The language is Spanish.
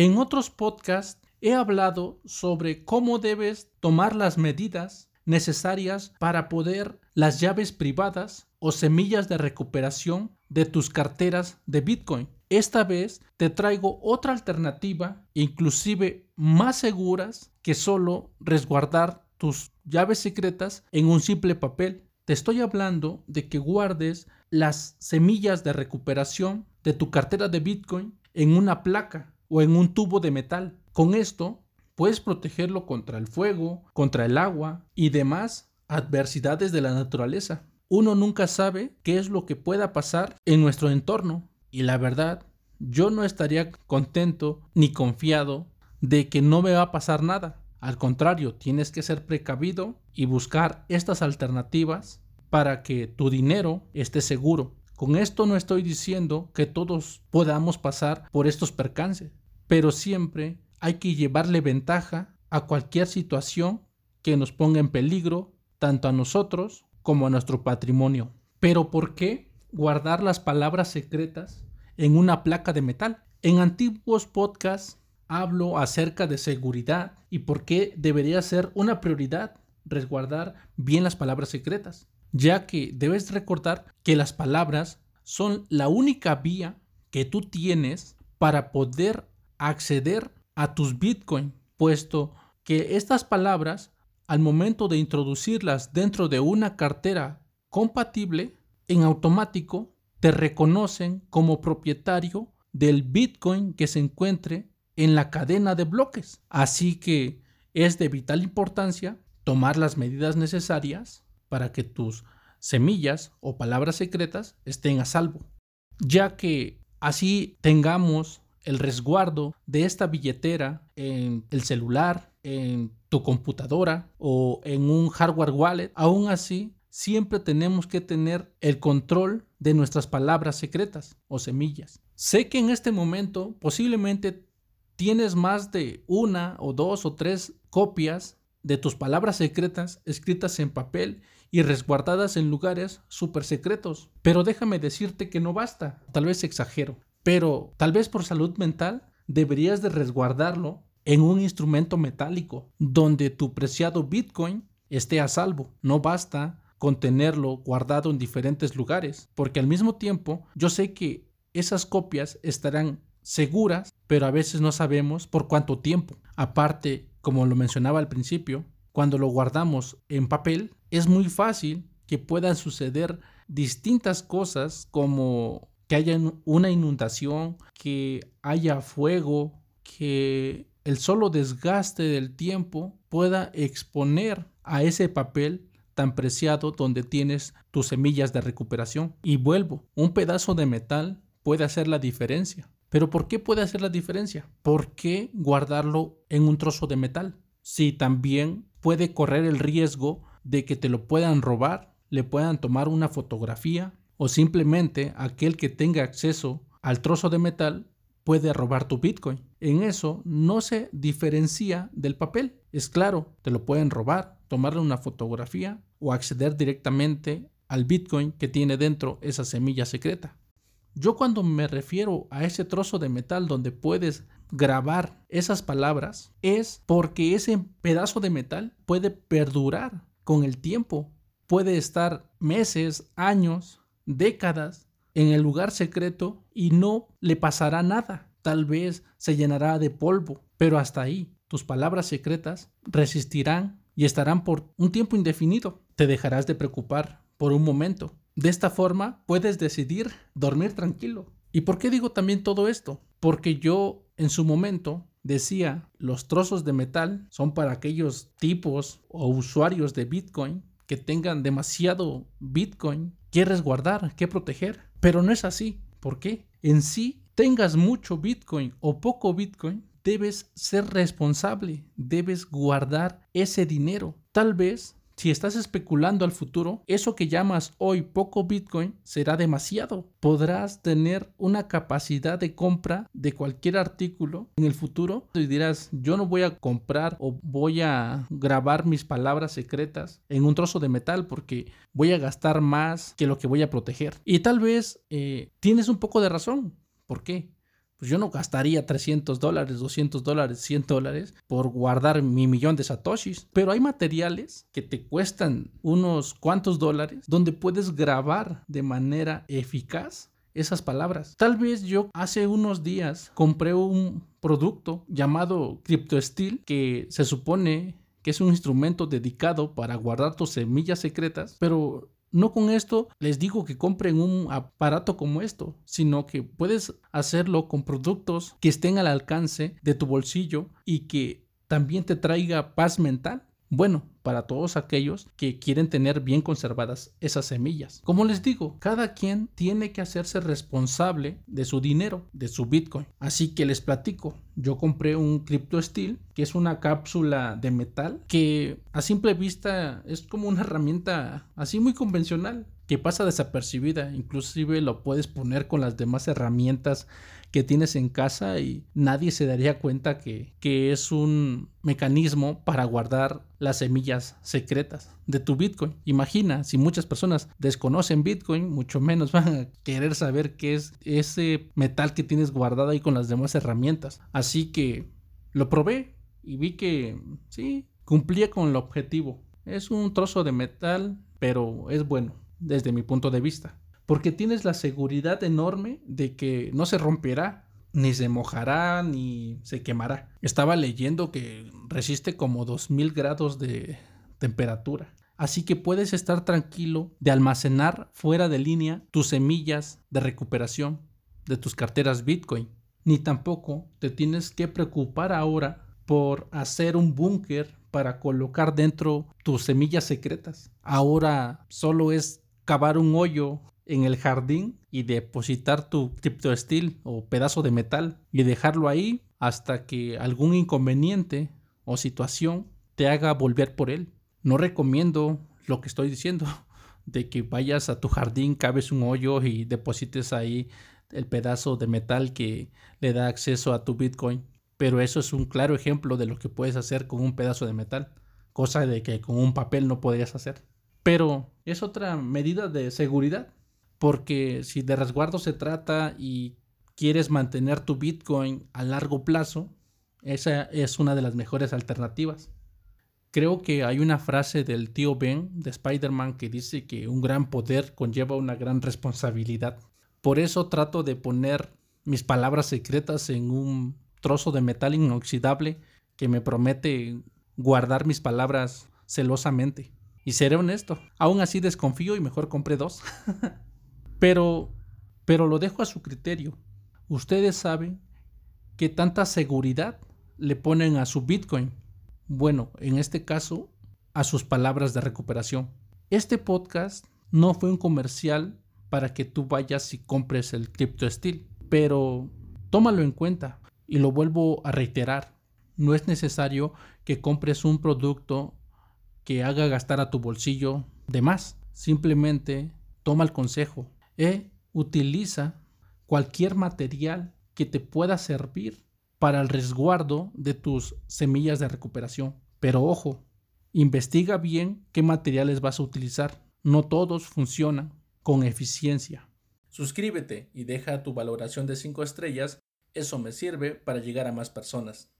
En otros podcasts he hablado sobre cómo debes tomar las medidas necesarias para poder las llaves privadas o semillas de recuperación de tus carteras de Bitcoin. Esta vez te traigo otra alternativa, inclusive más seguras que solo resguardar tus llaves secretas en un simple papel. Te estoy hablando de que guardes las semillas de recuperación de tu cartera de Bitcoin en una placa o en un tubo de metal. Con esto puedes protegerlo contra el fuego, contra el agua y demás adversidades de la naturaleza. Uno nunca sabe qué es lo que pueda pasar en nuestro entorno y la verdad, yo no estaría contento ni confiado de que no me va a pasar nada. Al contrario, tienes que ser precavido y buscar estas alternativas para que tu dinero esté seguro. Con esto no estoy diciendo que todos podamos pasar por estos percances, pero siempre hay que llevarle ventaja a cualquier situación que nos ponga en peligro tanto a nosotros como a nuestro patrimonio. Pero ¿por qué guardar las palabras secretas en una placa de metal? En antiguos podcasts hablo acerca de seguridad y por qué debería ser una prioridad resguardar bien las palabras secretas, ya que debes recordar que las palabras son la única vía que tú tienes para poder acceder a tus Bitcoin, puesto que estas palabras, al momento de introducirlas dentro de una cartera compatible, en automático te reconocen como propietario del Bitcoin que se encuentre en la cadena de bloques. Así que es de vital importancia tomar las medidas necesarias para que tus semillas o palabras secretas estén a salvo, ya que así tengamos el resguardo de esta billetera en el celular, en tu computadora o en un hardware wallet, aún así siempre tenemos que tener el control de nuestras palabras secretas o semillas. Sé que en este momento posiblemente tienes más de una o dos o tres copias de tus palabras secretas escritas en papel y resguardadas en lugares súper secretos. Pero déjame decirte que no basta, tal vez exagero, pero tal vez por salud mental deberías de resguardarlo en un instrumento metálico donde tu preciado Bitcoin esté a salvo. No basta con tenerlo guardado en diferentes lugares, porque al mismo tiempo yo sé que esas copias estarán seguras, pero a veces no sabemos por cuánto tiempo. Aparte, como lo mencionaba al principio, cuando lo guardamos en papel, es muy fácil que puedan suceder distintas cosas como que haya una inundación, que haya fuego, que el solo desgaste del tiempo pueda exponer a ese papel tan preciado donde tienes tus semillas de recuperación. Y vuelvo, un pedazo de metal puede hacer la diferencia. Pero ¿por qué puede hacer la diferencia? ¿Por qué guardarlo en un trozo de metal? Si también puede correr el riesgo de que te lo puedan robar, le puedan tomar una fotografía o simplemente aquel que tenga acceso al trozo de metal puede robar tu Bitcoin. En eso no se diferencia del papel. Es claro, te lo pueden robar, tomarle una fotografía o acceder directamente al Bitcoin que tiene dentro esa semilla secreta. Yo cuando me refiero a ese trozo de metal donde puedes grabar esas palabras es porque ese pedazo de metal puede perdurar con el tiempo. Puede estar meses, años, décadas en el lugar secreto y no le pasará nada. Tal vez se llenará de polvo, pero hasta ahí tus palabras secretas resistirán y estarán por un tiempo indefinido. Te dejarás de preocupar por un momento de esta forma puedes decidir dormir tranquilo. ¿Y por qué digo también todo esto? Porque yo en su momento decía, los trozos de metal son para aquellos tipos o usuarios de Bitcoin que tengan demasiado Bitcoin que resguardar, que proteger. Pero no es así. ¿Por qué? En sí, tengas mucho Bitcoin o poco Bitcoin, debes ser responsable, debes guardar ese dinero. Tal vez si estás especulando al futuro, eso que llamas hoy poco Bitcoin será demasiado. Podrás tener una capacidad de compra de cualquier artículo en el futuro y dirás, yo no voy a comprar o voy a grabar mis palabras secretas en un trozo de metal porque voy a gastar más que lo que voy a proteger. Y tal vez eh, tienes un poco de razón. ¿Por qué? Pues yo no gastaría 300 dólares, 200 dólares, 100 dólares por guardar mi millón de satoshis. Pero hay materiales que te cuestan unos cuantos dólares donde puedes grabar de manera eficaz esas palabras. Tal vez yo hace unos días compré un producto llamado CryptoSteel que se supone que es un instrumento dedicado para guardar tus semillas secretas, pero no con esto les digo que compren un aparato como esto, sino que puedes hacerlo con productos que estén al alcance de tu bolsillo y que también te traiga paz mental. Bueno, para todos aquellos que quieren tener bien conservadas esas semillas. Como les digo, cada quien tiene que hacerse responsable de su dinero, de su Bitcoin. Así que les platico, yo compré un Crypto Steel, que es una cápsula de metal que a simple vista es como una herramienta así muy convencional que pasa desapercibida, inclusive lo puedes poner con las demás herramientas que tienes en casa y nadie se daría cuenta que, que es un mecanismo para guardar las semillas secretas de tu Bitcoin. Imagina, si muchas personas desconocen Bitcoin, mucho menos van a querer saber qué es ese metal que tienes guardado ahí con las demás herramientas. Así que lo probé y vi que sí, cumplía con el objetivo. Es un trozo de metal, pero es bueno desde mi punto de vista porque tienes la seguridad enorme de que no se romperá, ni se mojará, ni se quemará. Estaba leyendo que resiste como 2000 grados de temperatura. Así que puedes estar tranquilo de almacenar fuera de línea tus semillas de recuperación de tus carteras Bitcoin. Ni tampoco te tienes que preocupar ahora por hacer un búnker para colocar dentro tus semillas secretas. Ahora solo es cavar un hoyo en el jardín y depositar tu criptoestil o pedazo de metal y dejarlo ahí hasta que algún inconveniente o situación te haga volver por él. No recomiendo lo que estoy diciendo de que vayas a tu jardín, cabes un hoyo y deposites ahí el pedazo de metal que le da acceso a tu Bitcoin. Pero eso es un claro ejemplo de lo que puedes hacer con un pedazo de metal, cosa de que con un papel no podrías hacer. Pero es otra medida de seguridad porque si de resguardo se trata y quieres mantener tu Bitcoin a largo plazo, esa es una de las mejores alternativas. Creo que hay una frase del tío Ben de Spider-Man que dice que un gran poder conlleva una gran responsabilidad. Por eso trato de poner mis palabras secretas en un trozo de metal inoxidable que me promete guardar mis palabras celosamente. Y seré honesto, aún así desconfío y mejor compré dos. Pero, pero lo dejo a su criterio. Ustedes saben que tanta seguridad le ponen a su Bitcoin. Bueno, en este caso, a sus palabras de recuperación. Este podcast no fue un comercial para que tú vayas y compres el Crypto Steel, pero tómalo en cuenta y lo vuelvo a reiterar. No es necesario que compres un producto que haga gastar a tu bolsillo de más. Simplemente toma el consejo, e utiliza cualquier material que te pueda servir para el resguardo de tus semillas de recuperación. Pero ojo, investiga bien qué materiales vas a utilizar. No todos funcionan con eficiencia. Suscríbete y deja tu valoración de 5 estrellas. Eso me sirve para llegar a más personas.